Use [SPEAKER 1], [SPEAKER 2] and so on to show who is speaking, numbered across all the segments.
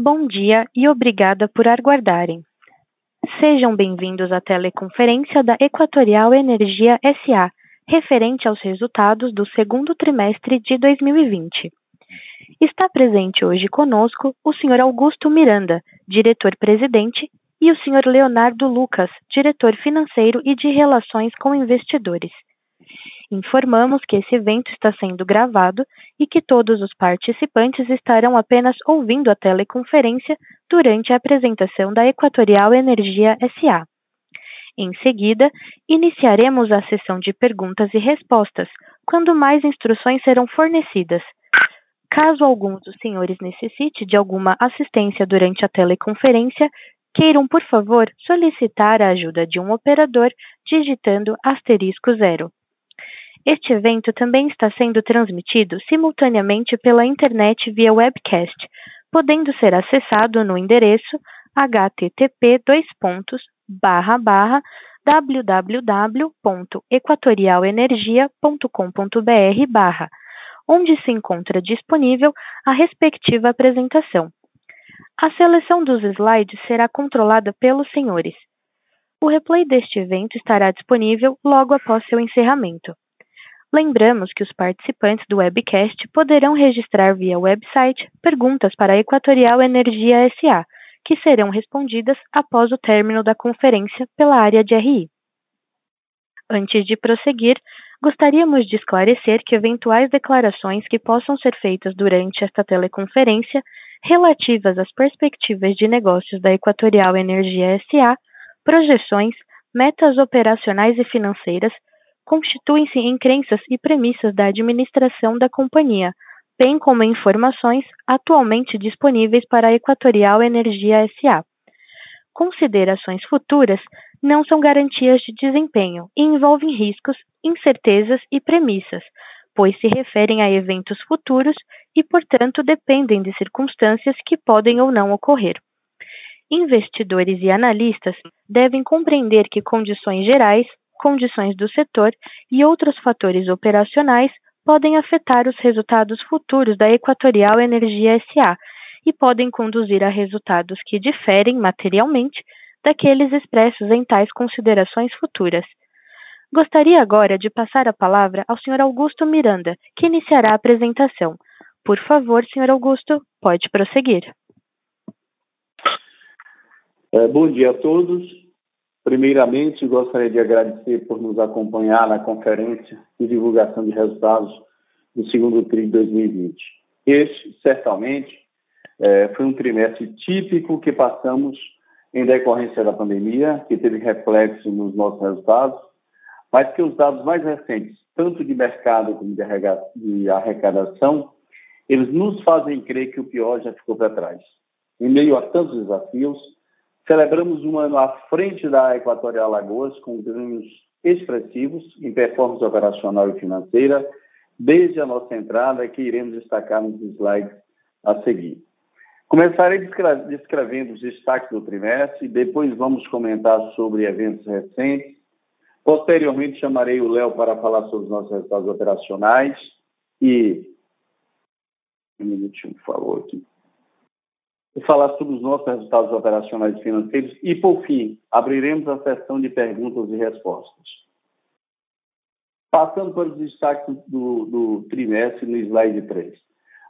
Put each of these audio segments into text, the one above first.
[SPEAKER 1] Bom dia e obrigada por aguardarem. Sejam bem-vindos à teleconferência da Equatorial Energia SA, referente aos resultados do segundo trimestre de 2020. Está presente hoje conosco o Sr. Augusto Miranda, diretor-presidente, e o Sr. Leonardo Lucas, diretor financeiro e de relações com investidores. Informamos que esse evento está sendo gravado e que todos os participantes estarão apenas ouvindo a teleconferência durante a apresentação da Equatorial Energia SA. Em seguida, iniciaremos a sessão de perguntas e respostas, quando mais instruções serão fornecidas. Caso algum dos senhores necessite de alguma assistência durante a teleconferência, queiram, por favor, solicitar a ajuda de um operador digitando asterisco zero. Este evento também está sendo transmitido simultaneamente pela internet via webcast, podendo ser acessado no endereço http www.equatorialenergia.com.br onde se encontra disponível a respectiva apresentação. A seleção dos slides será controlada pelos senhores. O replay deste evento estará disponível logo após seu encerramento. Lembramos que os participantes do webcast poderão registrar via website perguntas para a Equatorial Energia SA, que serão respondidas após o término da conferência pela área de RI. Antes de prosseguir, gostaríamos de esclarecer que eventuais declarações que possam ser feitas durante esta teleconferência relativas às perspectivas de negócios da Equatorial Energia SA, projeções, metas operacionais e financeiras constituem-se em crenças e premissas da administração da companhia, bem como informações atualmente disponíveis para a Equatorial Energia SA. Considerações futuras não são garantias de desempenho e envolvem riscos, incertezas e premissas, pois se referem a eventos futuros e, portanto, dependem de circunstâncias que podem ou não ocorrer. Investidores e analistas devem compreender que condições gerais, condições do setor e outros fatores operacionais podem afetar os resultados futuros da Equatorial Energia SA e podem conduzir a resultados que diferem materialmente daqueles expressos em tais considerações futuras. Gostaria agora de passar a palavra ao Sr. Augusto Miranda, que iniciará a apresentação. Por favor, Sr. Augusto, pode prosseguir.
[SPEAKER 2] É, bom dia a todos. Primeiramente, gostaria de agradecer por nos acompanhar na conferência de divulgação de resultados do segundo TRI de 2020. Este, certamente, é, foi um trimestre típico que passamos em decorrência da pandemia, que teve reflexo nos nossos resultados, mas que os dados mais recentes, tanto de mercado como de arrecadação, eles nos fazem crer que o pior já ficou para trás. Em meio a tantos desafios, Celebramos um ano à frente da Equatorial Alagoas com ganhos expressivos em performance operacional e financeira, desde a nossa entrada, que iremos destacar nos slides a seguir. Começarei descrevendo os destaques do trimestre, depois vamos comentar sobre eventos recentes. Posteriormente, chamarei o Léo para falar sobre os nossos resultados operacionais e. Um minutinho, por favor, aqui e falar sobre os nossos resultados operacionais e financeiros e, por fim, abriremos a sessão de perguntas e respostas. Passando para os destaques do, do trimestre no slide 3.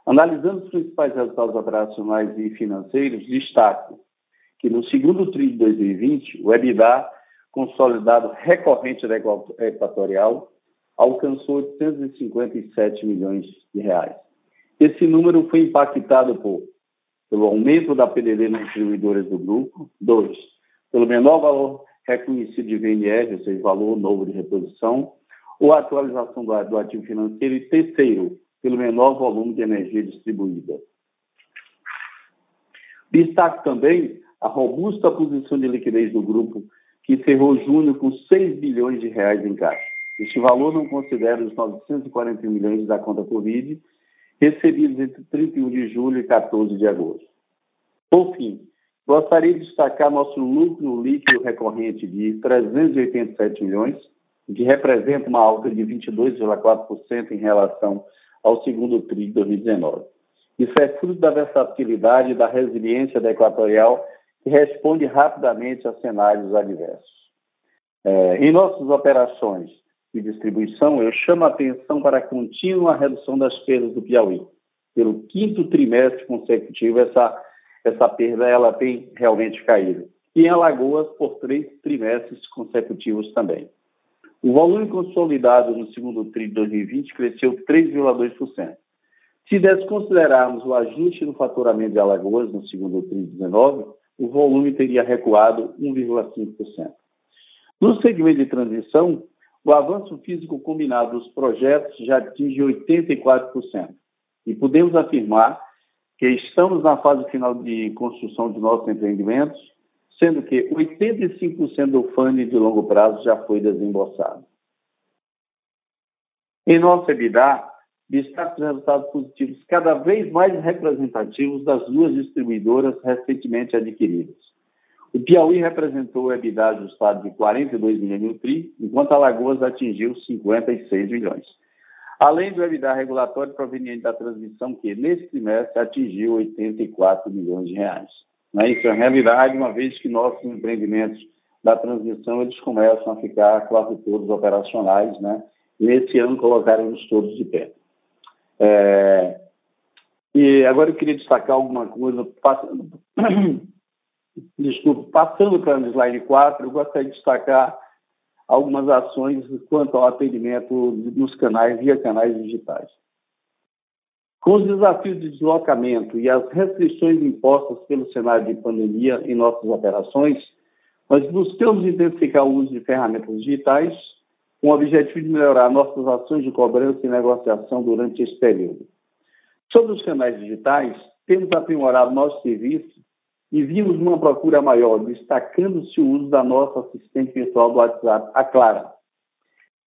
[SPEAKER 2] Analisando os principais resultados operacionais e financeiros, destaco que no segundo TRI de 2020, o EBITDA consolidado recorrente da Equatorial alcançou 857 milhões de reais. Esse número foi impactado por pelo aumento da PDD nas distribuidoras do grupo. Dois, pelo menor valor reconhecido de VNR, ou seja, valor novo de reposição, ou atualização do, do ativo financeiro. E terceiro, pelo menor volume de energia distribuída. Destaque também a robusta posição de liquidez do grupo, que encerrou junho com 6 bilhões de reais em caixa. Este valor não considera os 941 milhões da conta Covid recebidos entre 31 de julho e 14 de agosto. Por fim, gostaria de destacar nosso lucro líquido recorrente de 387 milhões, que representa uma alta de 22,4% em relação ao segundo TRI de 2019. Isso é fruto da versatilidade e da resiliência da Equatorial, que responde rapidamente a cenários adversos. É, em nossas operações de distribuição, eu chamo a atenção para a contínua redução das perdas do Piauí. Pelo quinto trimestre consecutivo, essa, essa perda ela tem realmente caído. E em Alagoas, por três trimestres consecutivos também. O volume consolidado no segundo TRI de 2020 cresceu 3,2%. Se desconsiderarmos o ajuste no faturamento de Alagoas no segundo TRI de 19, o volume teria recuado 1,5%. No segmento de transição, o avanço físico combinado dos projetos já atinge 84%. E podemos afirmar que estamos na fase final de construção de nossos empreendimentos sendo que 85% do fundo de longo prazo já foi desembolsado. Em nosso EBITDA, destaca os resultados positivos cada vez mais representativos das duas distribuidoras recentemente adquiridas. O Piauí representou o EBITDA ajustado de 42 milhões no TRI, enquanto a Alagoas atingiu 56 milhões. Além do EBITDA regulatório proveniente da transmissão, que nesse trimestre atingiu 84 milhões de reais. Né? Isso é realidade, uma vez que nossos empreendimentos da transmissão eles começam a ficar quase todos operacionais, né? E nesse ano colocaremos todos de pé. É... E agora eu queria destacar alguma coisa, passando, desculpe, passando para o slide 4, eu gostaria de destacar algumas ações quanto ao atendimento nos canais via canais digitais. Com os desafios de deslocamento e as restrições impostas pelo cenário de pandemia em nossas operações, nós buscamos intensificar o uso de ferramentas digitais com o objetivo de melhorar nossas ações de cobrança e negociação durante esse período. Sobre os canais digitais, temos aprimorado nosso serviço e vimos uma procura maior, destacando-se o uso da nossa assistente virtual do WhatsApp, a Clara,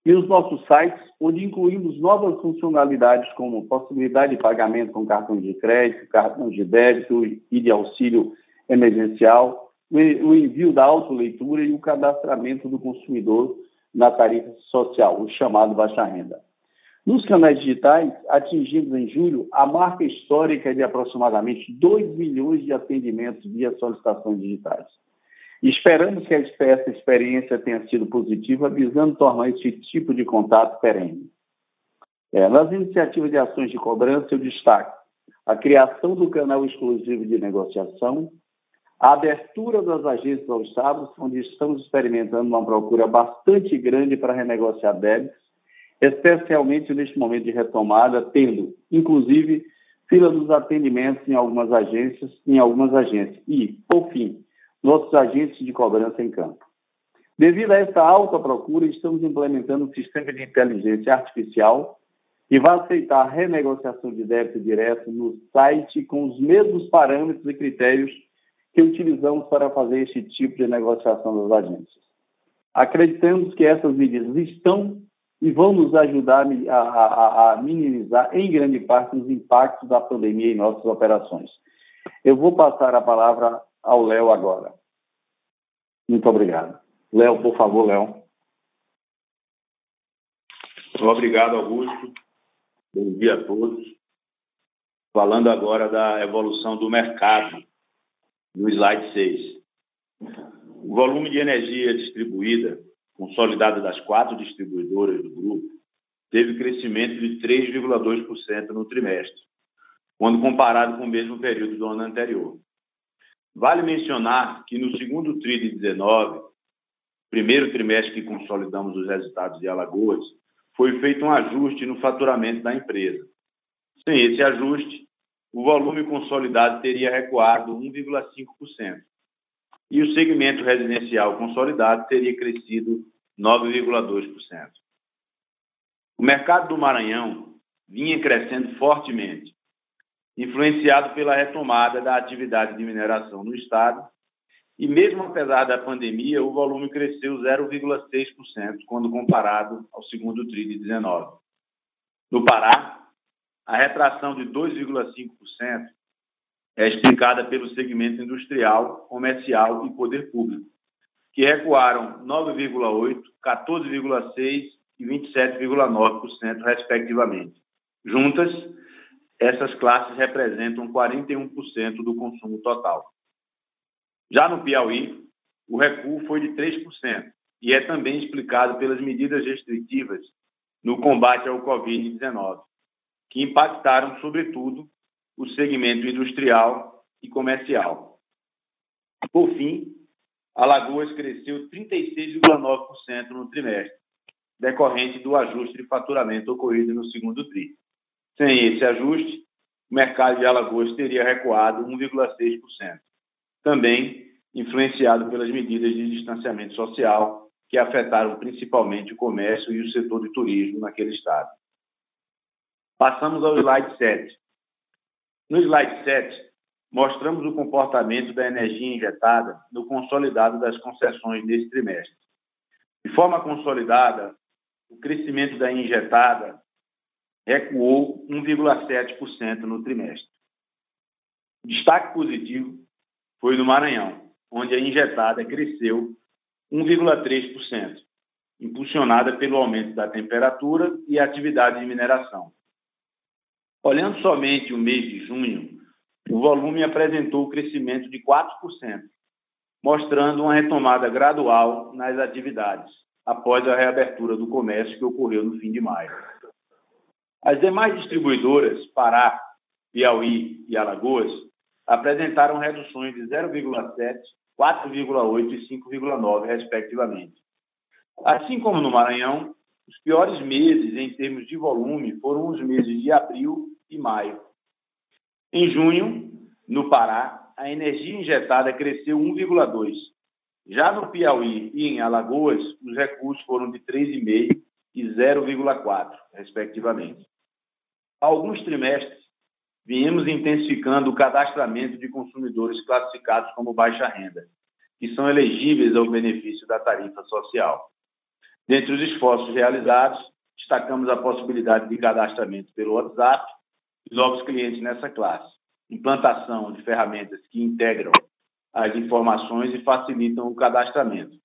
[SPEAKER 2] e os nossos sites, onde incluímos novas funcionalidades como possibilidade de pagamento com cartão de crédito, cartão de débito e de auxílio emergencial, o envio da autoleitura e o cadastramento do consumidor na tarifa social, o chamado baixa renda. Nos canais digitais, atingimos em julho a marca histórica de aproximadamente 2 milhões de atendimentos via solicitações digitais. Esperamos que essa experiência tenha sido positiva, visando tornar esse tipo de contato perene. É, nas iniciativas de ações de cobrança, eu destaco a criação do canal exclusivo de negociação, a abertura das agências aos sábados, onde estamos experimentando uma procura bastante grande para renegociar débitos, especialmente neste momento de retomada, tendo, inclusive, fila dos atendimentos em algumas agências, em algumas agências. E, por fim, nossos agentes de cobrança em campo. Devido a essa alta procura, estamos implementando um sistema de inteligência artificial que vai aceitar renegociação de débito direto no site com os mesmos parâmetros e critérios que utilizamos para fazer este tipo de negociação das agências. Acreditamos que essas medidas estão e vão nos ajudar a, a, a minimizar, em grande parte, os impactos da pandemia em nossas operações. Eu vou passar a palavra ao Léo agora. Muito obrigado. Léo, por favor, Léo.
[SPEAKER 3] Obrigado, Augusto. Bom dia a todos. Falando agora da evolução do mercado, no slide 6. O volume de energia distribuída, consolidada das quatro distribuidoras do grupo, teve crescimento de 3,2% no trimestre, quando comparado com o mesmo período do ano anterior. Vale mencionar que no segundo TRI de 19, primeiro trimestre que consolidamos os resultados de Alagoas, foi feito um ajuste no faturamento da empresa. Sem esse ajuste, o volume consolidado teria recuado 1,5%. E o segmento residencial consolidado teria crescido 9,2%. O mercado do Maranhão vinha crescendo fortemente, influenciado pela retomada da atividade de mineração no estado. E mesmo apesar da pandemia, o volume cresceu 0,6% quando comparado ao segundo TRI de 19. No Pará, a retração de 2,5% é explicada pelo segmento industrial, comercial e poder público, que recuaram 9,8%, 14,6% e 27,9%, respectivamente. Juntas, essas classes representam 41% do consumo total. Já no Piauí, o recuo foi de 3% e é também explicado pelas medidas restritivas no combate ao Covid-19, que impactaram, sobretudo, o segmento industrial e comercial. Por fim, Alagoas cresceu 36,9% no trimestre, decorrente do ajuste de faturamento ocorrido no segundo TRI. Sem esse ajuste, o mercado de Alagoas teria recuado 1,6%, também influenciado pelas medidas de distanciamento social que afetaram principalmente o comércio e o setor de turismo naquele estado. Passamos ao slide 7. No slide 7, mostramos o comportamento da energia injetada no consolidado das concessões nesse trimestre. De forma consolidada, o crescimento da injetada recuou 1,7% no trimestre. Destaque positivo foi no Maranhão, onde a injetada cresceu 1,3%, impulsionada pelo aumento da temperatura e atividade de mineração. Olhando somente o mês de junho, o volume apresentou crescimento de 4%, mostrando uma retomada gradual nas atividades, após a reabertura do comércio que ocorreu no fim de maio. As demais distribuidoras, Pará, Piauí e Alagoas, apresentaram reduções de 0,7, 4,8 e 5,9, respectivamente. Assim como no Maranhão, os piores meses em termos de volume foram os meses de abril e maio. Em junho, no Pará, a energia injetada cresceu 1,2. Já no Piauí e em Alagoas, os recursos foram de 3,5 e 0,4, respectivamente. Há alguns trimestres, viemos intensificando o cadastramento de consumidores classificados como baixa renda, que são elegíveis ao benefício da tarifa social. Dentre os esforços realizados, destacamos a possibilidade de cadastramento pelo WhatsApp novos clientes nessa classe, implantação de ferramentas que integram as informações e facilitam o cadastramento,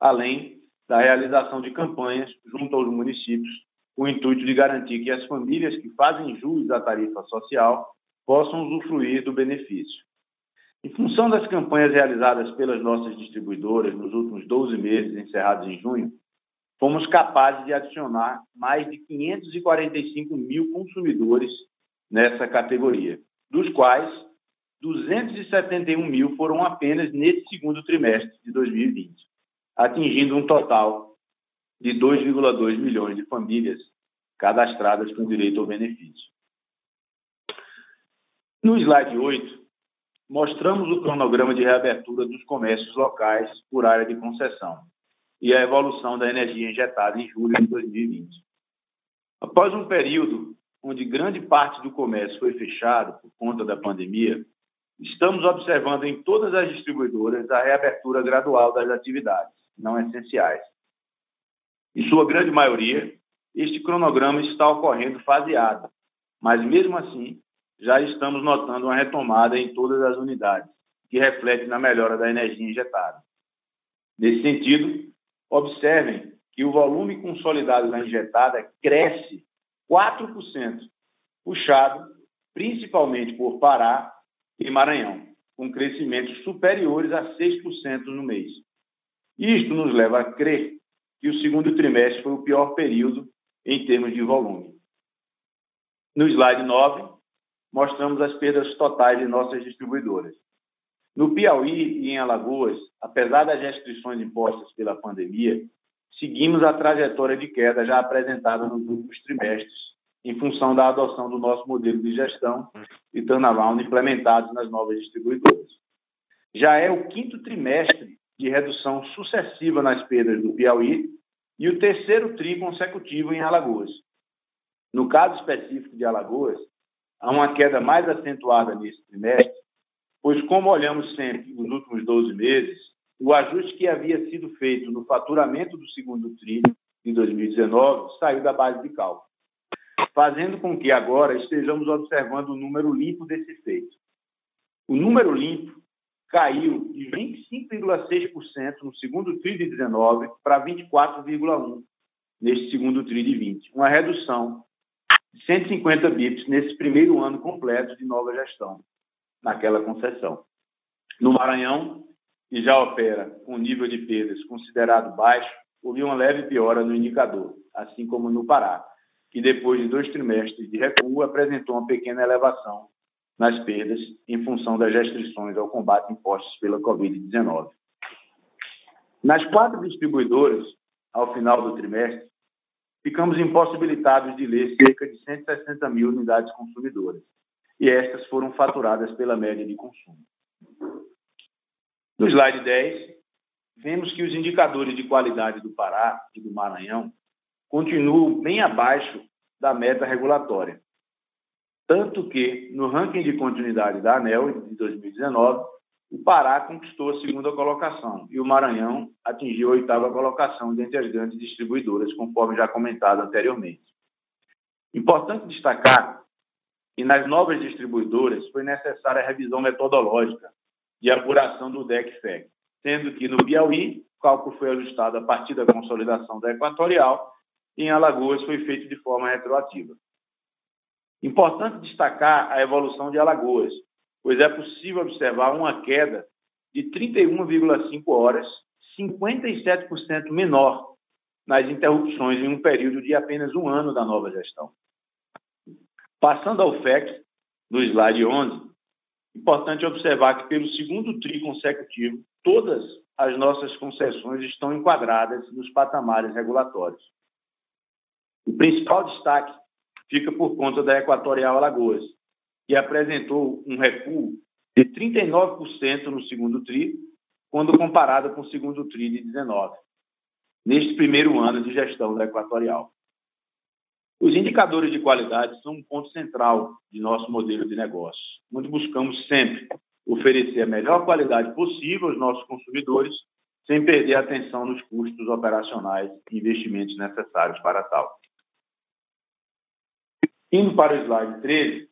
[SPEAKER 3] além da realização de campanhas junto aos municípios, com o intuito de garantir que as famílias que fazem jus à tarifa social possam usufruir do benefício. Em função das campanhas realizadas pelas nossas distribuidoras nos últimos 12 meses, encerrados em junho, fomos capazes de adicionar mais de 545 mil consumidores nessa categoria, dos quais 271 mil foram apenas nesse segundo trimestre de 2020, atingindo um total de 2,2 milhões de famílias cadastradas com direito ao benefício. No slide 8, mostramos o cronograma de reabertura dos comércios locais por área de concessão e a evolução da energia injetada em julho de 2020. Após um período onde grande parte do comércio foi fechado por conta da pandemia, estamos observando em todas as distribuidoras a reabertura gradual das atividades não essenciais. Em sua grande maioria, este cronograma está ocorrendo faseado, mas mesmo assim, já estamos notando uma retomada em todas as unidades, que reflete na melhora da energia injetada. Nesse sentido, observem que o volume consolidado da injetada cresce 4%, puxado principalmente por Pará e Maranhão, com crescimentos superiores a 6% no mês. Isto nos leva a crer que o segundo trimestre foi o pior período em termos de volume. No slide 9, mostramos as perdas totais de nossas distribuidoras. No Piauí e em Alagoas, apesar das restrições impostas pela pandemia, seguimos a trajetória de queda já apresentada nos últimos trimestres, em função da adoção do nosso modelo de gestão e turnaround implementados nas novas distribuidoras. Já é o quinto trimestre de redução sucessiva nas perdas do Piauí e o terceiro tri consecutivo em Alagoas. No caso específico de Alagoas, há uma queda mais acentuada nesse trimestre, pois, como olhamos sempre nos últimos 12 meses, o ajuste que havia sido feito no faturamento do segundo TRI de 2019 saiu da base de cálculo, fazendo com que agora estejamos observando o número limpo desse efeito. O número limpo caiu de 25,6% no segundo TRI de 19 para 24,1% neste segundo TRI de 20, uma redução de 150 bips nesse primeiro ano completo de nova gestão, naquela concessão. No Maranhão, que já opera com nível de perdas considerado baixo, houve uma leve piora no indicador, assim como no Pará, que depois de dois trimestres de recuo apresentou uma pequena elevação nas perdas em função das restrições ao combate impostas pela Covid-19. Nas quatro distribuidoras, ao final do trimestre, ficamos impossibilitados de ler cerca de 160 mil unidades consumidoras, e estas foram faturadas pela média de consumo. No slide 10, vemos que os indicadores de qualidade do Pará e do Maranhão continuam bem abaixo da meta regulatória. Tanto que, no ranking de continuidade da ANEL de 2019, o Pará conquistou a segunda colocação e o Maranhão atingiu a oitava colocação dentre as grandes distribuidoras, conforme já comentado anteriormente. Importante destacar que nas novas distribuidoras foi necessária a revisão metodológica de apuração do DEC-FEC, sendo que no Piauí o cálculo foi ajustado a partir da consolidação da Equatorial e em Alagoas foi feito de forma retroativa. Importante destacar a evolução de Alagoas, pois é possível observar uma queda de 31,5 horas, 57% menor nas interrupções em um período de apenas um ano da nova gestão. Passando ao FEC, no slide 11, importante observar que pelo segundo TRI consecutivo, todas as nossas concessões estão enquadradas nos patamares regulatórios. O principal destaque fica por conta da Equatorial Alagoas, que apresentou um recuo de 39% no segundo TRI, quando comparado com o segundo TRI de 19, neste primeiro ano de gestão da Equatorial. Os indicadores de qualidade são um ponto central de nosso modelo de negócio, onde buscamos sempre oferecer a melhor qualidade possível aos nossos consumidores, sem perder a atenção nos custos operacionais e investimentos necessários para tal. Indo para o slide 13,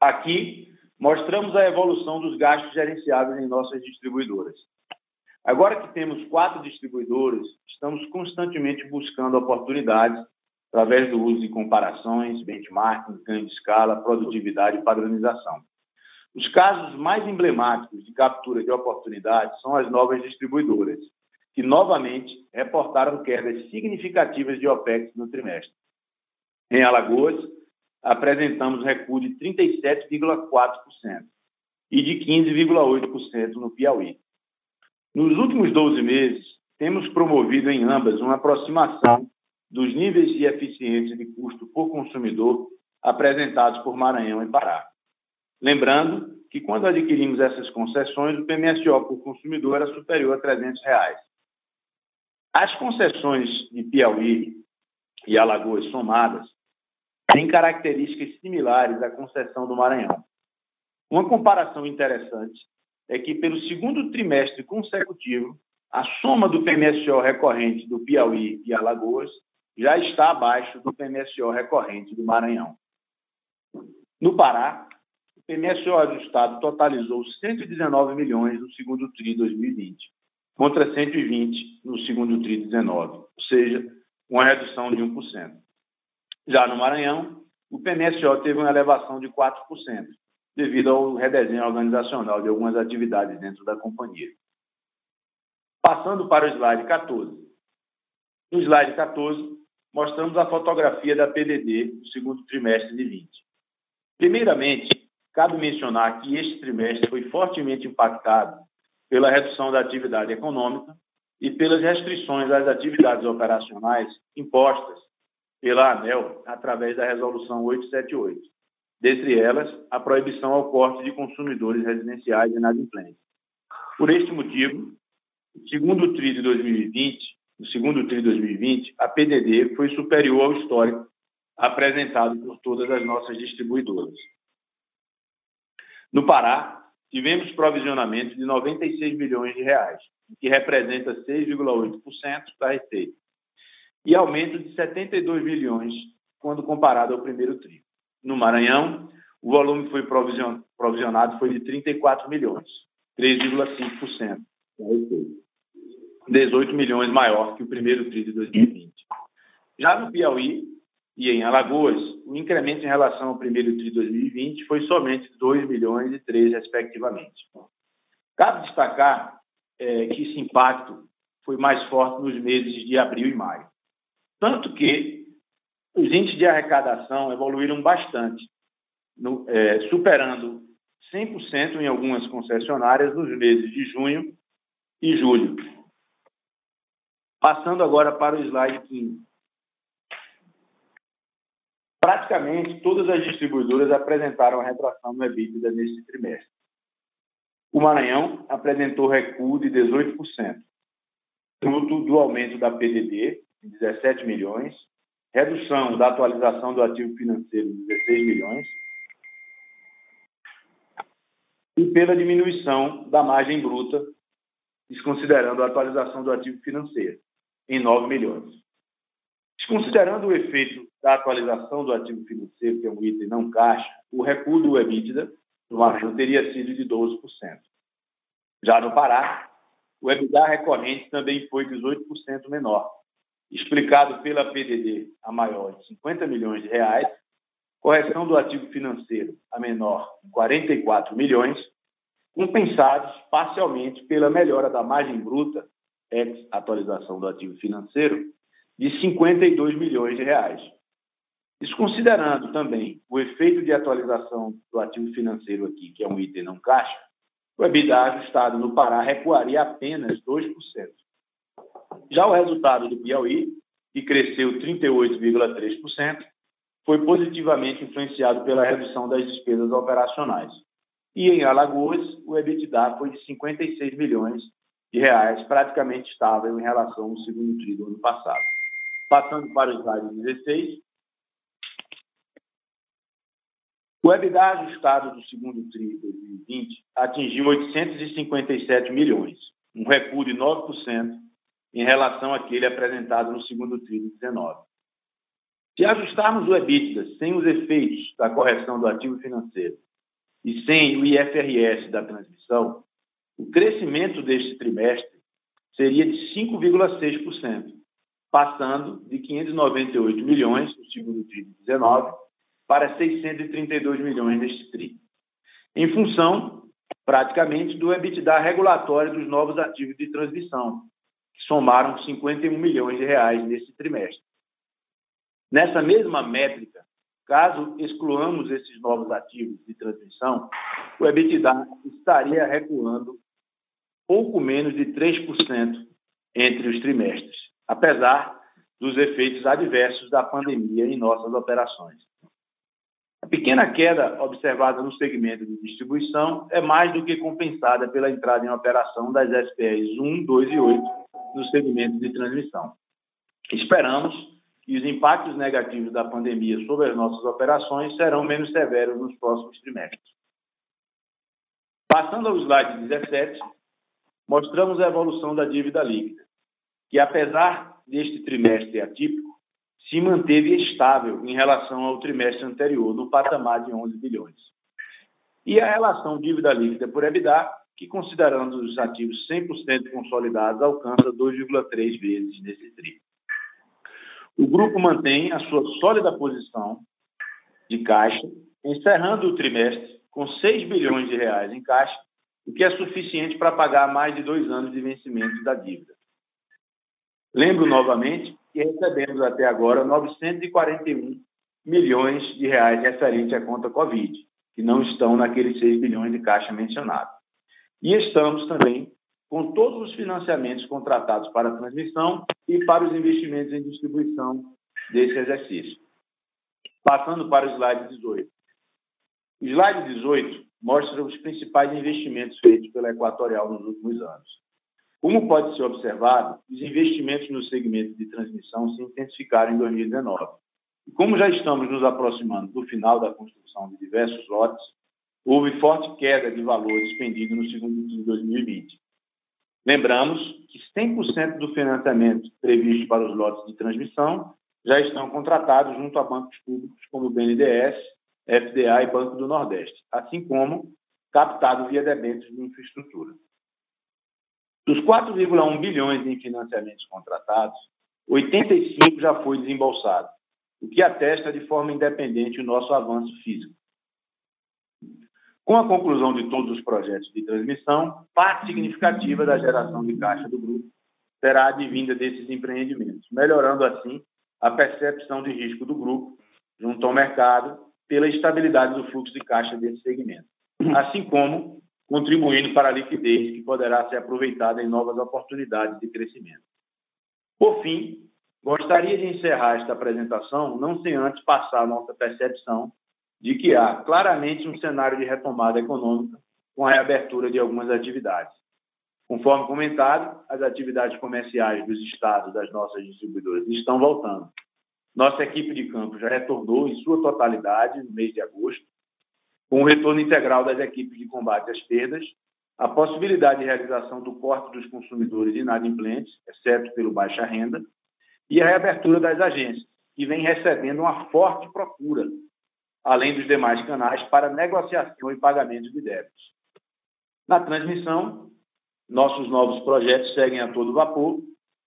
[SPEAKER 3] Aqui, mostramos a evolução dos gastos gerenciáveis em nossas distribuidoras. Agora que temos quatro distribuidores, estamos constantemente buscando oportunidades através do uso de comparações, benchmarking, ganho de escala, produtividade e padronização. Os casos mais emblemáticos de captura de oportunidades são as novas distribuidoras, que novamente reportaram quedas significativas de OPEX no trimestre. Em Alagoas, apresentamos recuo de 37,4% e de 15,8% no Piauí. Nos últimos 12 meses, temos promovido em ambas uma aproximação dos níveis de eficiência de custo por consumidor apresentados por Maranhão e Pará. Lembrando que quando adquirimos essas concessões, o PMSO por consumidor era superior a 300 reais. As concessões de Piauí e Alagoas somadas tem características similares à concessão do Maranhão. Uma comparação interessante é que, pelo segundo trimestre consecutivo, a soma do PMSO recorrente do Piauí e Alagoas já está abaixo do PMSO recorrente do Maranhão. No Pará, o PMSO ajustado totalizou 119 milhões no segundo TRI de 2020, contra 120 no segundo TRI de 19, ou seja, uma redução de 1%. Já no Maranhão, o PMSO teve uma elevação de 4%, devido ao redesenho organizacional de algumas atividades dentro da companhia. Passando para o slide 14. No slide 14, mostramos a fotografia da PDD no segundo trimestre de 20. Primeiramente, cabe mencionar que este trimestre foi fortemente impactado pela redução da atividade econômica e pelas restrições às atividades operacionais impostas pela ANEL através da Resolução 878. Dentre elas, a proibição ao corte de consumidores residenciais e inadimplentes. Por este motivo, no segundo TRI de 2020, no segundo TRI de 2020, a PDD foi superior ao histórico apresentado por todas as nossas distribuidoras. No Pará, tivemos provisionamento de 96 bilhões de reais, que representa 6,8% da receita e aumento de 72 bilhões quando comparado ao primeiro tri. No Maranhão, o volume foi provisionado foi de 34 milhões, 3,5% da receita. 18 milhões maior que o primeiro tri de 2020. Já no Piauí e em Alagoas, o incremento em relação ao primeiro TRI de 2020 foi somente 2 milhões e 3, respectivamente. Cabe destacar é, que esse impacto foi mais forte nos meses de abril e maio. Tanto que os índices de arrecadação evoluíram bastante, no, é, superando 100% em algumas concessionárias nos meses de junho e julho. Passando agora para o slide 15. Praticamente todas as distribuidoras apresentaram retração no EBITDA neste trimestre. O Maranhão apresentou recuo de 18%, fruto do aumento da PDD, de 17 milhões, redução da atualização do ativo financeiro, de 16 milhões, e pela diminuição da margem bruta, desconsiderando a atualização do ativo financeiro, em 9 milhões. Desconsiderando o efeito da atualização do ativo financeiro, que é um item não caixa, o recuo do EBITDA do Maranhão teria sido de 12%. Já no Pará, o EBITDA recorrente também foi 18% menor, explicado pela PDD a maior de 50 milhões de reais, correção do ativo financeiro a menor de 44 milhões, compensados parcialmente pela melhora da margem bruta, ex atualização do ativo financeiro, de 52 milhões de reais. Desconsiderando também o efeito de atualização do ativo financeiro aqui, que é um item não caixa, o EBITDA ajustado no Pará recuaria apenas 2%. Já o resultado do Piauí, que cresceu 38,3%, foi positivamente influenciado pela redução das despesas operacionais. E em Alagoas, o EBITDA foi de 56 milhões de reais, praticamente estável em relação ao segundo TRI do ano passado. Passando para o slide 16, O EBITDA ajustado do segundo TRI de 2020 atingiu 857 milhões, um recuo de 9% em relação àquele apresentado no segundo TRI de 19. Se ajustarmos o EBITDA sem os efeitos da correção do ativo financeiro e sem o IFRS da transmissão, o crescimento deste trimestre seria de 5,6%, passando de 598 milhões no segundo TRI de 19 para 632 milhões neste TRI, em função, praticamente, do EBITDA regulatório dos novos ativos de transmissão, somaram 51 milhões de reais nesse trimestre. Nessa mesma métrica, caso excluamos esses novos ativos de transmissão, o EBITDA estaria recuando pouco menos de 3% entre os trimestres, apesar dos efeitos adversos da pandemia em nossas operações. A pequena queda observada no segmento de distribuição é mais do que compensada pela entrada em operação das SPRs 1, 2 e 8 no segmento de transmissão. Esperamos que os impactos negativos da pandemia sobre as nossas operações serão menos severos nos próximos trimestres. Passando ao slide 17, mostramos a evolução da dívida líquida, que apesar deste trimestre atípico, se manteve estável em relação ao trimestre anterior, no patamar de 11 bilhões. E a relação dívida líquida por EBITDA, que considerando os ativos 100% consolidados, alcança 2,3 vezes nesse tri. O grupo mantém a sua sólida posição de caixa, encerrando o trimestre com 6 bilhões de reais em caixa, o que é suficiente para pagar mais de dois anos de vencimento da dívida. Lembro novamente que recebemos até agora 941 milhões de reais referente à conta Covid, que não estão naqueles 6 bilhões de caixa mencionado. E estamos também com todos os financiamentos contratados para a transmissão e para os investimentos em distribuição desse exercício. Passando para o slide 18. O slide 18 mostra os principais investimentos feitos pela Equatorial nos últimos anos. Como pode ser observado, os investimentos no segmento de transmissão se intensificaram em 2019. E como já estamos nos aproximando do final da construção de diversos lotes, houve forte queda de valor expendido no segundo de 2020. Lembramos que 100% do financiamento previsto para os lotes de transmissão já estão contratados junto a bancos públicos como o BNDES, FDA e Banco do Nordeste, assim como captado via debêntures de infraestrutura. Dos 4,1 bilhões em financiamentos contratados, 85 já foi desembolsado, o que atesta de forma independente o nosso avanço físico. Com a conclusão de todos os projetos de transmissão, parte significativa da geração de caixa do grupo será advinda desses empreendimentos, melhorando assim a percepção de risco do grupo junto ao mercado pela estabilidade do fluxo de caixa desse segmento, assim como contribuindo para a liquidez que poderá ser aproveitada em novas oportunidades de crescimento. Por fim, gostaria de encerrar esta apresentação não sem antes passar a nossa percepção de que há claramente um cenário de retomada econômica com a reabertura de algumas atividades. Conforme comentado, as atividades comerciais dos estados das nossas distribuidoras estão voltando. Nossa equipe de campo já retornou em sua totalidade no mês de agosto, com o retorno integral das equipes de combate às perdas, a possibilidade de realização do corte dos consumidores inadimplentes, exceto pelo baixa renda, e a reabertura das agências, que vem recebendo uma forte procura, além dos demais canais, para negociação e pagamento de débitos. Na transmissão, nossos novos projetos seguem a todo vapor,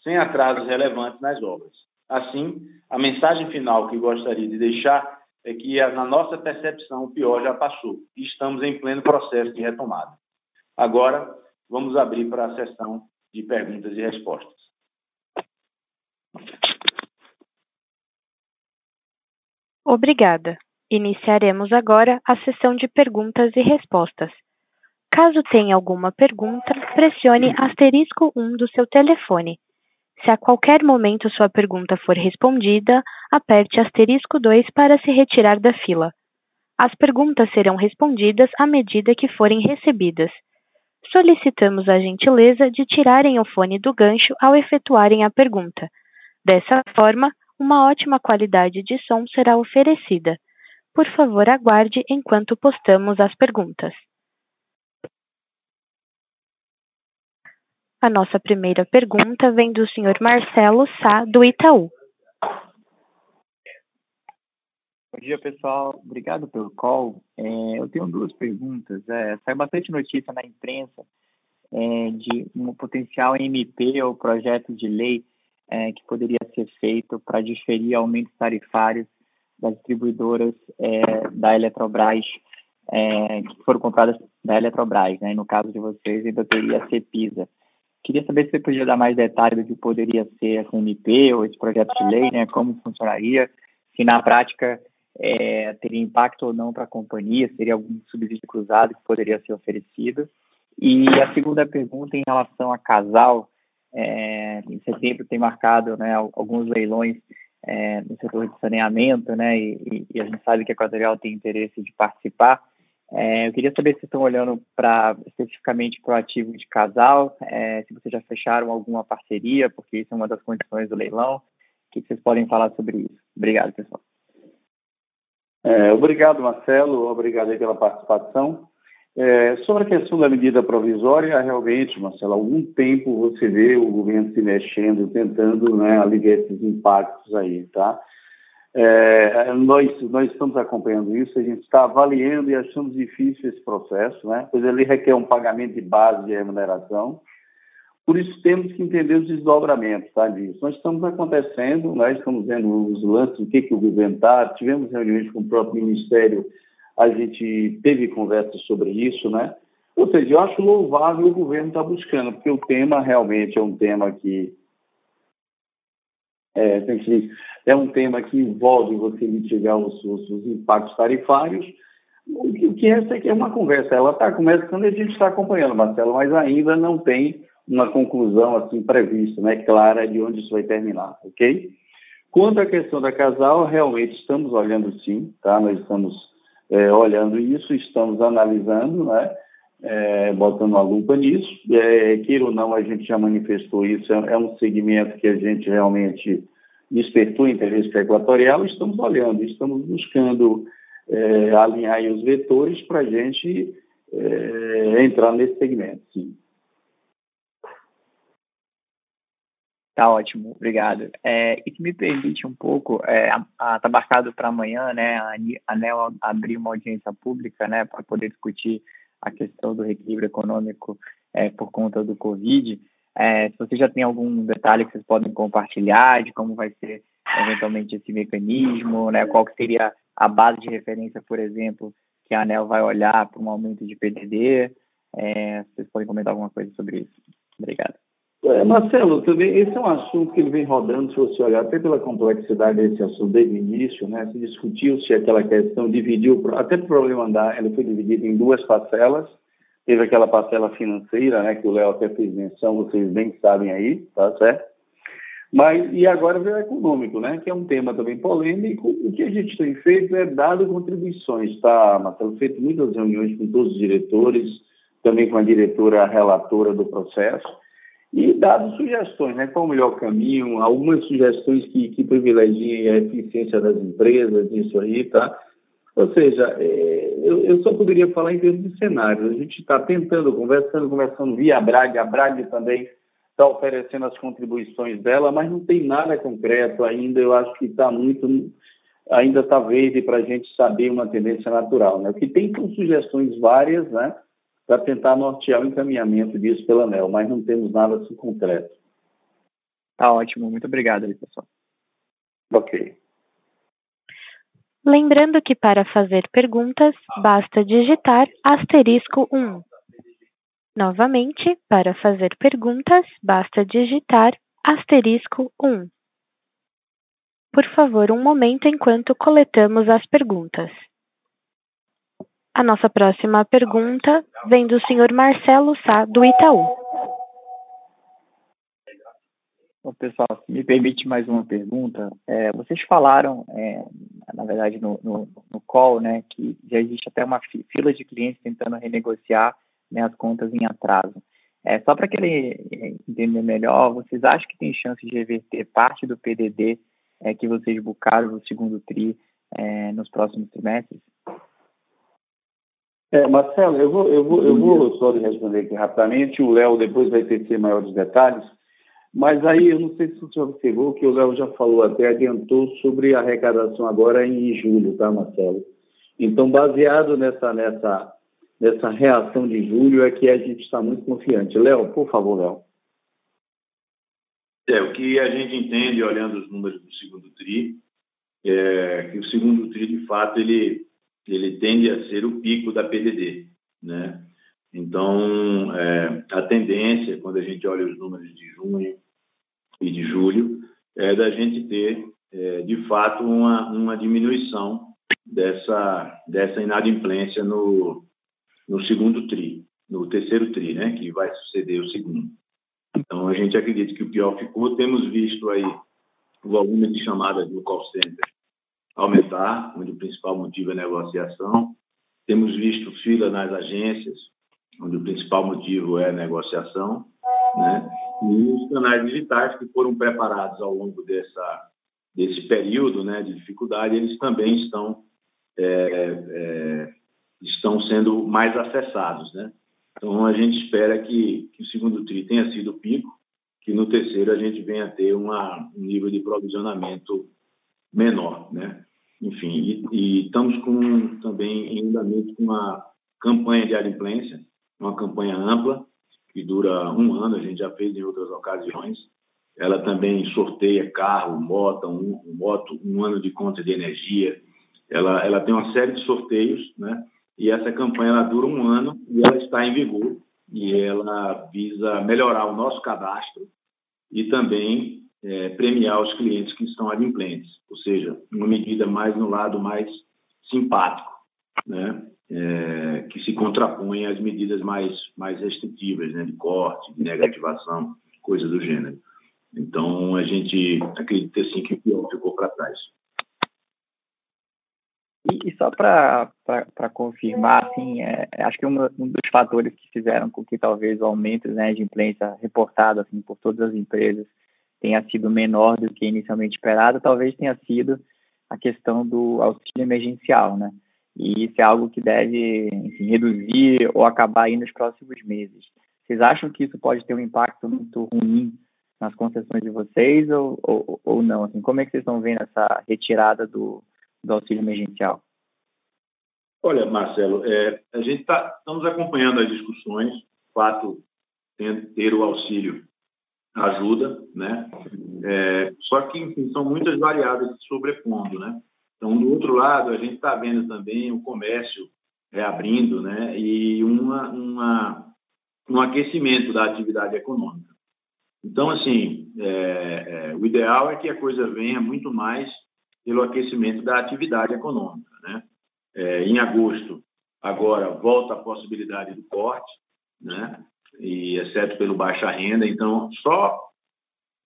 [SPEAKER 3] sem atrasos relevantes nas obras. Assim, a mensagem final que gostaria de deixar é que, na nossa percepção, o pior já passou e estamos em pleno processo de retomada. Agora, vamos abrir para a sessão de perguntas e respostas.
[SPEAKER 1] Obrigada. Iniciaremos agora a sessão de perguntas e respostas. Caso tenha alguma pergunta, pressione asterisco 1 do seu telefone. Se a qualquer momento sua pergunta for respondida, aperte asterisco 2 para se retirar da fila. As perguntas serão respondidas à medida que forem recebidas. Solicitamos a gentileza de tirarem o fone do gancho ao efetuarem a pergunta. Dessa forma, uma ótima qualidade de som será oferecida. Por favor, aguarde enquanto postamos as perguntas. A nossa primeira pergunta vem do senhor Marcelo Sá, do Itaú.
[SPEAKER 4] Bom dia, pessoal. Obrigado pelo call. É, eu tenho duas perguntas. É, bastante notícia na imprensa é, de um potencial MP ou projeto de lei é, que poderia ser feito para diferir aumentos tarifários das distribuidoras é, da Eletrobras é, que foram compradas da Eletrobras. Né? No caso de vocês, ainda teria a CEPISA. Queria saber se você podia dar mais detalhes do que poderia ser essa MP ou esse projeto de lei, né? Como funcionaria, se na prática é, teria impacto ou não para a companhia, seria algum subsídio cruzado que poderia ser oferecido. E a segunda pergunta em relação a casal, é, em setembro tem marcado né, alguns leilões é, no setor de saneamento, né, e, e, a gente sabe que a Equatorial tem interesse de participar. É, eu queria saber se estão olhando para especificamente para o ativo de casal, é, se vocês já fecharam alguma parceria, porque isso é uma das condições do leilão. O que vocês podem falar sobre isso? Obrigado, pessoal.
[SPEAKER 2] É, obrigado, Marcelo. Obrigado pela participação. É, sobre a questão da medida provisória, realmente, Marcelo, há algum tempo você vê o governo se mexendo, tentando né, aliviar esses impactos aí, tá? É, nós, nós estamos acompanhando isso, a gente está avaliando e achamos difícil esse processo, né? pois ele requer um pagamento de base de remuneração. Por isso temos que entender os desdobramentos tá, disso. Nós estamos acontecendo, nós estamos vendo os lances, o que, que o governo está, tivemos reuniões com o próprio Ministério, a gente teve conversas sobre isso, né? Ou seja, eu acho louvável o governo estar tá buscando, porque o tema realmente é um tema que é, é um tema que envolve você mitigar os, os, os impactos tarifários. O que, o que essa aqui é uma conversa, ela está começando e a gente está acompanhando, Marcelo, mas ainda não tem uma conclusão assim prevista, né, clara de onde isso vai terminar, ok? Quanto à questão da casal, realmente estamos olhando sim, tá? Nós estamos é, olhando isso, estamos analisando, né? É, botando a lupa nisso. É, queira ou não, a gente já manifestou isso, é, é um segmento que a gente realmente despertou interesse equatorial, estamos olhando, estamos buscando é, alinhar os vetores para a gente é, entrar nesse segmento, sim.
[SPEAKER 4] Tá ótimo, obrigado. É, e se me permite um pouco, é, marcado para amanhã, né, a ANEL abrir uma audiência pública, né, para poder discutir a questão do reequilíbrio econômico é, por conta do Covid. É, se você já tem algum detalhe que vocês podem compartilhar de como vai ser eventualmente esse mecanismo, né? Qual que seria a base de referência, por exemplo, que a ANEL vai olhar para um aumento de PDD? É, vocês podem comentar alguma coisa sobre isso? Obrigado.
[SPEAKER 2] É, Marcelo, também esse é um assunto que ele vem rodando, se você olhar até pela complexidade desse assunto desde o início, né? Se discutiu-se aquela questão, dividiu, até o problema da, ela foi dividida em duas parcelas, teve aquela parcela financeira, né, que o Léo até fez menção, vocês bem sabem aí, tá certo? Mas, e agora veio o econômico, né, que é um tema também polêmico. O que a gente tem feito é dado contribuições, tá, Marcelo? Feito muitas reuniões com todos os diretores, também com a diretora relatora do processo, e dado sugestões, né? Qual o melhor caminho, algumas sugestões que, que privilegiem a eficiência das empresas, isso aí, tá? Ou seja, é, eu, eu, só poderia falar em termos de cenário. A gente está tentando, conversando, conversando via Brag, a Brag também está oferecendo as contribuições dela, mas não tem nada concreto ainda. Eu acho que está muito, ainda está verde para a gente saber uma tendência natural. Né? O que tem são sugestões várias, né? Para tentar nortear o encaminhamento disso pela ANEL, mas não temos nada assim concreto.
[SPEAKER 4] Tá ótimo, muito obrigado aí, pessoal.
[SPEAKER 2] Ok.
[SPEAKER 1] Lembrando que para fazer perguntas, basta digitar asterisco 1. Novamente, para fazer perguntas, basta digitar asterisco 1. Por favor, um momento enquanto coletamos as perguntas. A nossa próxima pergunta vem do senhor Marcelo Sá, do Itaú.
[SPEAKER 4] Bom, pessoal, se me permite mais uma pergunta. É, vocês falaram, é, na verdade, no, no, no, call, né, que já existe até uma fila de clientes tentando renegociar né, as contas em atraso. É, só para que ele entender melhor, vocês acham que tem chance de reverter parte do PDD é, que vocês buscaram no segundo TRI é, nos próximos trimestres?
[SPEAKER 2] É, Marcelo, eu vou, eu vou, eu vou só responder aqui rapidamente. O Léo depois vai ter maiores detalhes. Mas aí, eu não sei se você observou que o Léo já falou até, adiantou sobre a arrecadação agora em julho, tá, Marcelo? Então, baseado nessa, nessa, nessa reação de julho, é que a gente está muito confiante. Léo, por favor, Léo.
[SPEAKER 3] É, o que a gente entende, olhando os números do segundo TRI, é que o segundo TRI, de fato, ele ele tende a ser o pico da PDD, né? Então, é, a tendência, quando a gente olha os números de junho e de julho, é da gente ter, é, de fato, uma, uma diminuição dessa, dessa inadimplência no, no segundo TRI, no terceiro TRI, né, que vai suceder o segundo. Então, a gente acredita que o pior ficou. Temos visto aí o volume de chamadas no call center aumentar, onde o principal motivo é negociação. Temos visto fila nas agências, onde o principal motivo é negociação, né? E os canais digitais que foram preparados ao longo dessa desse período, né, de dificuldade, eles também estão é, é, estão sendo mais acessados, né? Então a gente espera que, que o segundo tri tenha sido o pico, que no terceiro a gente venha a ter uma, um nível de provisionamento menor, né? Enfim, e, e estamos com também em andamento com uma campanha de adimplência, uma campanha ampla que dura um ano, a gente já fez em outras ocasiões. Ela também sorteia carro, moto, um, moto, um ano de conta de energia. Ela, ela tem uma série de sorteios, né? E essa campanha ela dura um ano e ela está em vigor e ela visa melhorar o nosso cadastro e também é, premiar os clientes que estão adimplentes, ou seja, uma medida mais no lado mais simpático, né? É, que se contrapõe às medidas mais, mais restritivas, né? de corte, de negativação, coisas do gênero. Então, a gente acredita sim que o pior ficou para trás.
[SPEAKER 4] E, e só para confirmar, assim, é, acho que um, um, dos fatores que fizeram com que talvez o aumento né, de implência reportado assim, por todas as empresas tenha sido menor do que inicialmente esperado, talvez tenha sido a questão do auxílio emergencial, né? E isso é algo que deve enfim, reduzir ou acabar aí nos próximos meses. Vocês acham que isso pode ter um impacto muito ruim nas concessões de vocês ou, ou, ou não? Assim, como é que vocês estão vendo essa retirada do, do auxílio emergencial?
[SPEAKER 3] Olha, Marcelo, é, a gente está estamos acompanhando as discussões. O fato de ter o auxílio ajuda, né? É, só que, enfim, são muitas variáveis se sobrepondo, né? Então, do outro lado, a gente está vendo também o comércio reabrindo, né? E uma, uma, um aquecimento da atividade econômica. Então, assim, é, é, o ideal é que a coisa venha muito mais pelo aquecimento da atividade econômica, né? É, em agosto, agora, volta a possibilidade do corte, né? E exceto pelo baixa renda, então só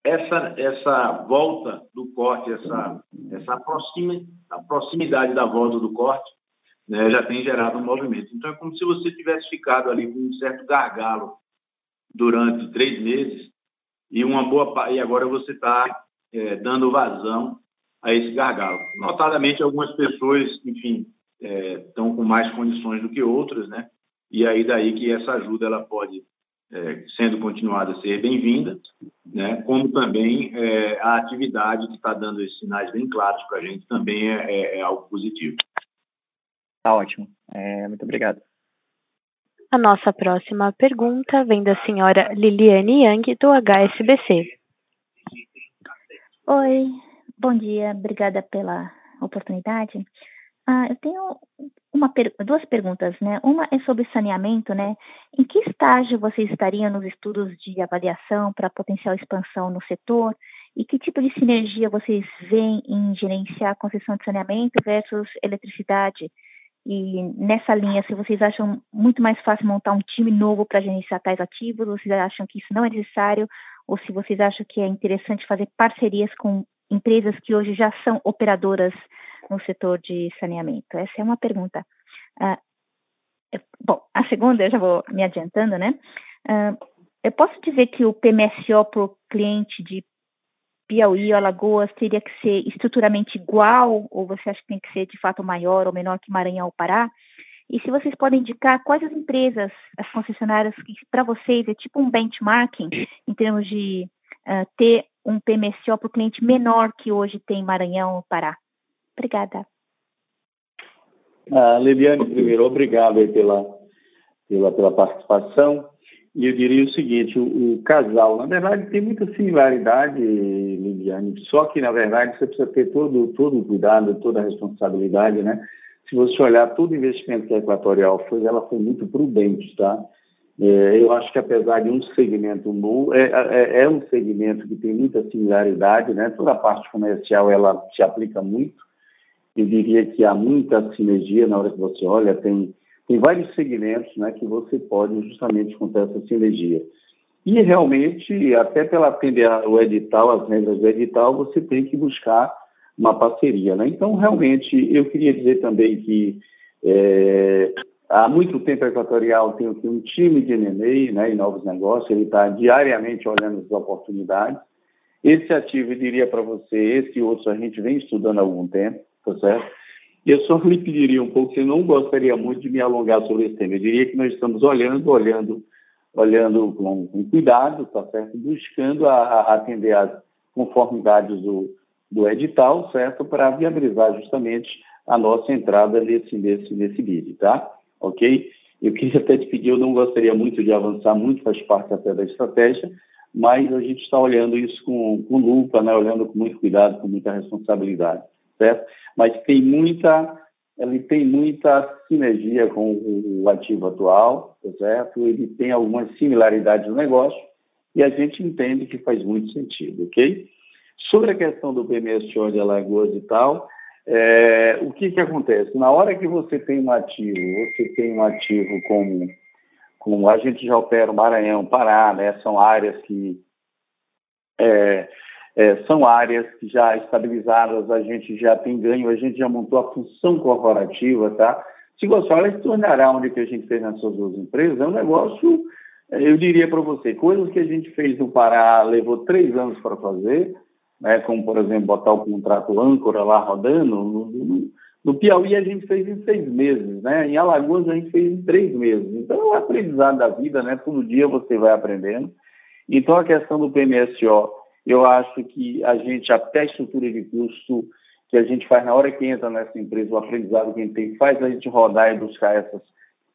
[SPEAKER 3] essa essa volta do corte, essa essa proxima, a proximidade da volta do corte, né, já tem gerado um movimento. Então é como se você tivesse ficado ali com um certo gargalo durante três meses e uma boa e agora você está é, dando vazão a esse gargalo. Notadamente algumas pessoas, enfim, estão é, com mais condições do que outras, né? E aí daí que essa ajuda ela pode é, sendo continuada a ser bem-vinda, né? Como também é, a atividade que está dando esses sinais bem claros para a gente também é, é, é, algo positivo.
[SPEAKER 4] Tá ótimo. É, muito obrigado.
[SPEAKER 1] A nossa próxima pergunta vem da senhora Liliane Yang, do HSBC.
[SPEAKER 5] Oi, bom dia, obrigada pela oportunidade. Ah, eu tenho uma, duas perguntas, né? Uma é sobre saneamento, né? Em que estágio vocês estariam nos estudos de avaliação para potencial expansão no setor? E que tipo de sinergia vocês veem em gerenciar a concessão de saneamento versus eletricidade? E nessa linha, se vocês acham muito mais fácil montar um time novo para gerenciar tais ativos, vocês acham que isso não é necessário, ou se vocês acham que é interessante fazer parcerias com empresas que hoje já são operadoras no setor de saneamento? Essa é uma pergunta. Uh, bom, a segunda, eu já vou me adiantando, né? Uh, eu posso dizer que o PMSO para o cliente de Piauí ou Alagoas teria que ser estruturalmente igual, ou você acha que tem que ser de fato maior ou menor que Maranhão ou Pará? E se vocês podem indicar quais as empresas, as concessionárias, que para vocês é tipo um benchmarking em termos de uh, ter um PMSO para o cliente menor que hoje tem Maranhão ou Pará? Obrigada.
[SPEAKER 2] Ah, Liliane, primeiro, obrigado pela, pela, pela participação. E eu diria o seguinte, o, o, casal, na verdade, tem muita similaridade, Liliane, só que, na verdade, você precisa ter todo, todo o cuidado, toda a responsabilidade, né? Se você olhar todo o investimento que a Equatorial fez, ela foi muito prudente, tá? É, eu acho que, apesar de um segmento novo, é, é, é, um segmento que tem muita similaridade, né? Toda a parte comercial, ela se aplica muito, eu diria que há muita sinergia na hora que você olha, tem, tem vários segmentos né, que você pode justamente contar essa sinergia. E realmente, até pela atender o edital, as regras do edital, você tem que buscar uma parceria. Né? Então, realmente, eu queria dizer também que é, há muito tempo a Equatorial tem um time de M&A né, e novos negócios, ele está diariamente olhando as oportunidades. Esse ativo, eu diria para você, esse e a gente vem estudando há algum tempo tá certo? Eu só lhe pediria um pouco, eu não gostaria muito de me alongar sobre esse tema. Eu diria que nós estamos olhando, olhando, olhando com, com cuidado, tá certo? Buscando a, a atender às conformidades do, do edital, certo? Para viabilizar justamente a nossa entrada nesse, nesse, nesse bid, tá? Ok? Eu queria até te pedir, eu não gostaria muito de avançar muito, faz parte até da estratégia, mas a gente está olhando isso com, com lupa, né? olhando com muito cuidado, com muita responsabilidade certo? Mas tem muita, ele tem muita sinergia com o ativo atual, tá certo? Ele tem algumas similaridades no negócio e a gente entende que faz muito sentido, ok? Sobre a questão do PMSO de Alagoas e tal, é, o que, que acontece? Na hora que você tem um ativo, você tem um ativo como, como a gente já opera o Maranhão, Pará, né? São áreas que é, é, são áreas que já estabilizadas, a gente já tem ganho, a gente já montou a função corporativa, tá? Se você olha, se tornará onde que a gente fez nessas duas empresas, é um negócio, eu diria para você, coisas que a gente fez no Pará levou três anos para fazer, né, como, por exemplo, botar o contrato âncora lá rodando, no, no, no, Piauí a gente fez em seis meses, né? Em Alagoas a gente fez em três meses. Então é um aprendizado da vida, né? Todo dia você vai aprendendo. Então a questão do PMSO eu acho que a gente, até a estrutura de custo que a gente faz na hora que entra nessa empresa, o aprendizado que a gente tem, faz a gente rodar e buscar essas,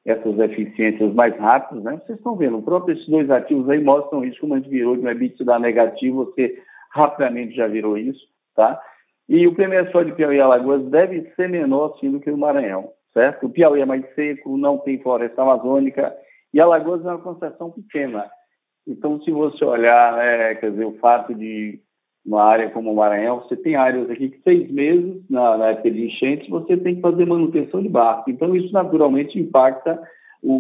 [SPEAKER 2] essas eficiências mais rápidas, né? Vocês estão vendo, próprio esses dois ativos aí mostram isso, como a gente virou de um EBITDA negativo, você rapidamente já virou isso, tá? E o PMSO de Piauí e Alagoas deve ser menor, sim, do que o Maranhão, certo? O Piauí é mais seco, não tem floresta amazônica, e Alagoas é uma concessão pequena. Então, se você olhar, é, quer dizer, o fato de uma área como o Maranhão, você tem áreas aqui que seis meses, na, na época de enchentes, você tem que fazer manutenção de barco. Então, isso naturalmente impacta o,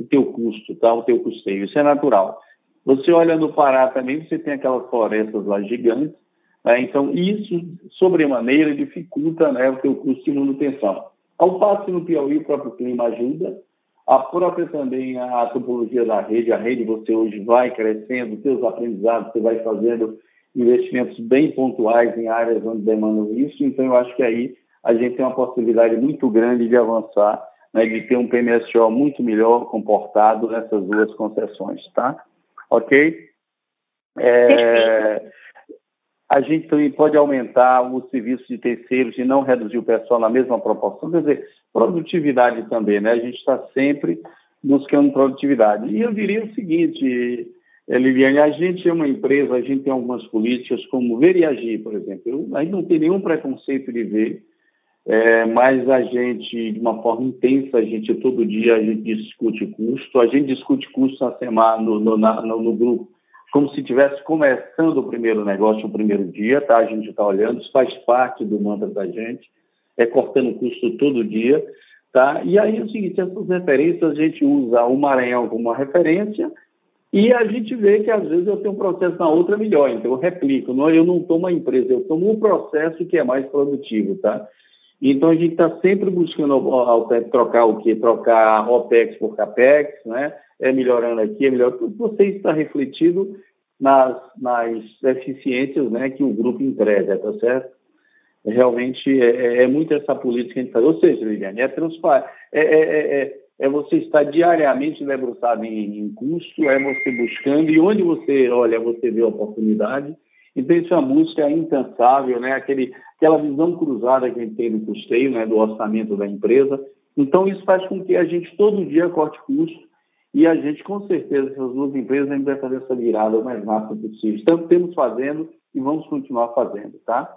[SPEAKER 2] o teu custo, tá? o teu custeio. Isso é natural. Você olha no Pará também, você tem aquelas florestas lá gigantes, né? então isso, sobremaneira, dificulta né, o teu custo de manutenção. Ao passo que no Piauí o próprio clima ajuda, a própria também a topologia da rede, a rede você hoje vai crescendo, seus aprendizados, você vai fazendo investimentos bem pontuais em áreas onde demandam isso, então eu acho que aí a gente tem uma possibilidade muito grande de avançar, né, de ter um PMSO muito melhor comportado nessas duas concessões, tá? Ok? É, a gente também pode aumentar o serviço de terceiros e não reduzir o pessoal na mesma proporção, quer dizer, produtividade também, né? A gente está sempre buscando produtividade. E eu diria o seguinte, Eliviane, a gente é uma empresa, a gente tem algumas políticas como ver e agir, por exemplo. a gente não tem nenhum preconceito de ver, é, mas a gente, de uma forma intensa, a gente todo dia a gente discute custo, a gente discute custo na semana, no, no, na, no, no grupo, como se estivesse começando o primeiro negócio, o primeiro dia, tá? A gente está olhando, isso faz parte do mantra da gente, é cortando custo todo dia, tá? E aí é o seguinte, essas referências a gente usa o Maranhão como uma referência, e a gente vê que às vezes eu tenho um processo na outra melhor, então eu replico. Não, eu não tomo uma empresa, eu tomo um processo que é mais produtivo, tá? Então a gente está sempre buscando trocar o quê? Trocar OPEX por CAPEX, né? É melhorando aqui, é melhor. Tudo você está refletido nas, nas eficiências né, que o grupo entrega, tá certo? Realmente é, é, é muito essa política que a gente faz. Ou seja, Liliane, é transparente. É, é, é, é é você estar diariamente debruçado em, em custo, é você buscando, e onde você olha, você vê a oportunidade. Então, isso é uma busca incansável, né? Aquele, aquela visão cruzada que a gente tem do custeio, né? do orçamento da empresa. Então, isso faz com que a gente todo dia corte custo e a gente, com certeza, essas duas empresas, a gente vai fazer essa virada o mais rápido possível. Então, temos fazendo e vamos continuar fazendo, tá?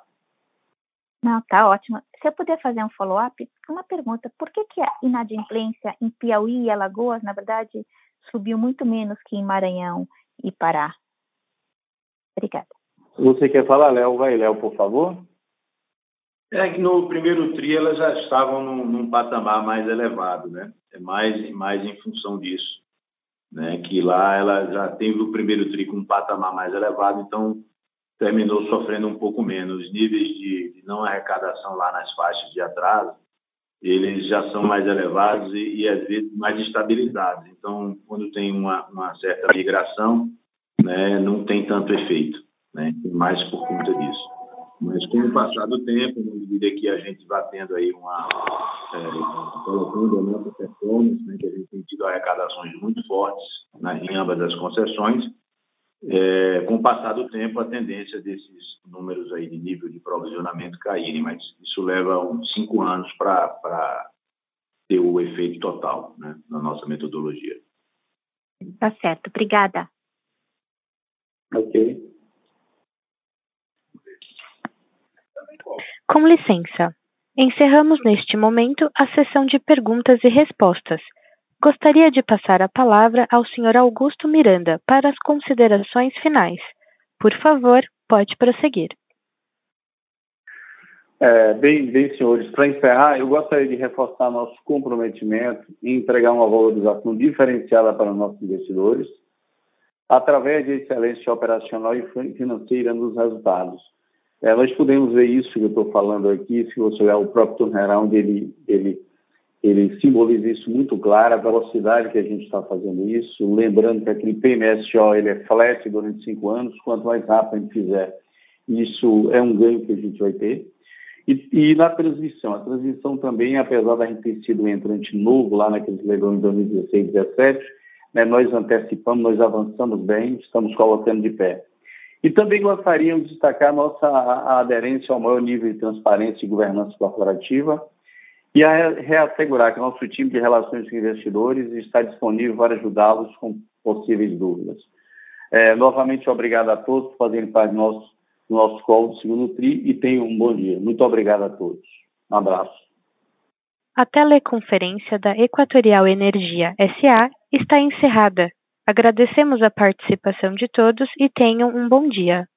[SPEAKER 5] Não, tá ótimo. Se eu puder fazer um follow-up, uma pergunta. Por que, que a inadimplência em Piauí e Alagoas, na verdade, subiu muito menos que em Maranhão e Pará? Obrigada.
[SPEAKER 2] Você quer falar, Léo? Vai, Léo, por favor.
[SPEAKER 3] É que no primeiro TRI elas já estavam num, num, patamar mais elevado, né? É mais, mais em função disso. Né? Que lá ela já teve o primeiro TRI com um patamar mais elevado, então terminou sofrendo um pouco menos. Os níveis de, de, não arrecadação lá nas faixas de atraso, eles já são mais elevados e, e às vezes mais estabilizados. Então, quando tem uma, uma certa migração, né, não tem tanto efeito, né, mais por conta disso. Mas com o passar do tempo, à medida que a gente vai tendo aí uma é, colocando a nossa performance, né, que a gente tem tido arrecadações muito fortes nas, em ambas as concessões, é, com o passar do tempo, a tendência desses números aí de nível de provisionamento caírem, mas isso leva uns cinco anos para ter o efeito total né, na nossa metodologia.
[SPEAKER 5] Tá certo, obrigada.
[SPEAKER 2] Ok.
[SPEAKER 1] Com licença, encerramos neste momento a sessão de perguntas e respostas. Gostaria de passar a palavra ao Sr. Augusto Miranda para as considerações finais. Por favor, pode prosseguir.
[SPEAKER 2] É, bem, bem, senhores, para encerrar, eu gostaria de reforçar nosso comprometimento em entregar uma valorização diferenciada para nossos investidores, através de excelência operacional e financeira nos resultados. É, nós podemos ver isso que eu estou falando aqui, se você olhar o próprio turnaround, ele, ele ele simboliza isso muito claro, a velocidade que a gente está fazendo isso, lembrando que aquele PMSO ele é flat durante cinco anos, quanto mais rápido a gente fizer, isso é um ganho que a gente vai ter. E, e na transmissão, a transmissão também, apesar da gente ter sido um entrante novo lá naqueles leilões de 2016 e 2017, né, nós antecipamos, nós avançamos bem, estamos colocando de pé. E também gostaríamos de destacar a nossa aderência ao maior nível de transparência e governança corporativa, e a reassegurar que nosso time de relações com investidores está disponível para ajudá-los com possíveis dúvidas. É, novamente, obrigado a todos por fazerem parte do nosso, do nosso call do segundo TRI e tenham um bom dia. Muito obrigado a todos. Um abraço.
[SPEAKER 1] A teleconferência da Equatorial Energia SA está encerrada. Agradecemos a participação de todos e tenham um bom dia.